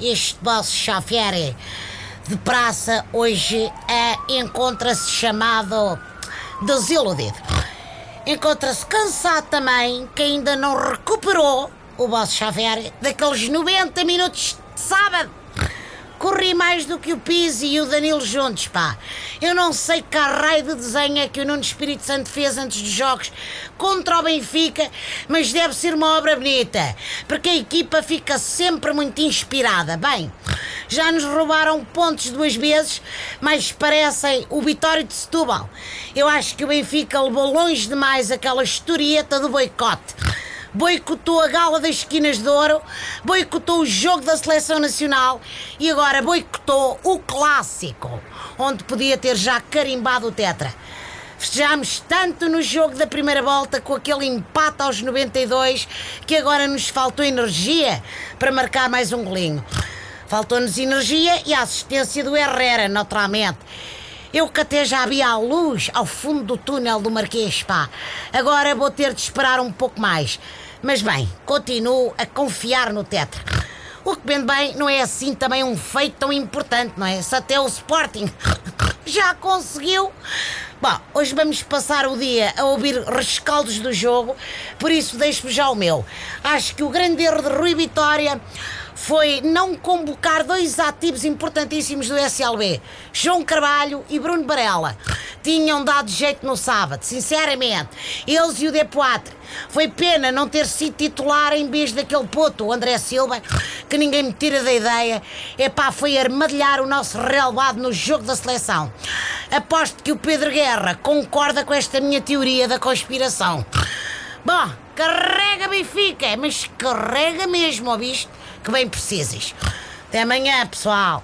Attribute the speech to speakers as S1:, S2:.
S1: este boss Xavier de praça hoje é, encontra-se chamado desiludido. Encontra-se cansado também, que ainda não recuperou o boss Xavier daqueles 90 minutos de sábado. Corri mais do que o Pizzi e o Danilo juntos, pá. Eu não sei que raio de desenho é que o Nuno Espírito Santo fez antes dos jogos contra o Benfica, mas deve ser uma obra bonita, porque a equipa fica sempre muito inspirada. Bem, já nos roubaram pontos duas vezes, mas parecem o Vitória de Setúbal. Eu acho que o Benfica levou longe demais aquela historieta do boicote boicotou a gala das esquinas de ouro, boicotou o jogo da seleção nacional e agora boicotou o clássico, onde podia ter já carimbado o tetra. Festejámos tanto no jogo da primeira volta com aquele empate aos 92 que agora nos faltou energia para marcar mais um golinho. Faltou-nos energia e a assistência do Herrera, naturalmente. Eu que até já havia a luz ao fundo do túnel do Marquês, pá. Agora vou ter de esperar um pouco mais. Mas bem, continuo a confiar no Tetra. O que bem bem não é assim também um feito tão importante, não é? Se até o Sporting já conseguiu. Bom, hoje vamos passar o dia a ouvir rescaldos do jogo, por isso deixo já o meu. Acho que o grande erro de Rui Vitória foi não convocar dois ativos importantíssimos do SLB, João Carvalho e Bruno Barella. Tinham dado jeito no sábado, sinceramente. Eles e o Depoatre. Foi pena não ter sido titular em vez daquele puto, o André Silva, que ninguém me tira da ideia. Epá, foi armadilhar o nosso relevado no jogo da seleção. Aposto que o Pedro Guerra concorda com esta minha teoria da conspiração. Bom, carrega Benfica, mas carrega mesmo, ouviste? Que bem precisas. Até amanhã, pessoal.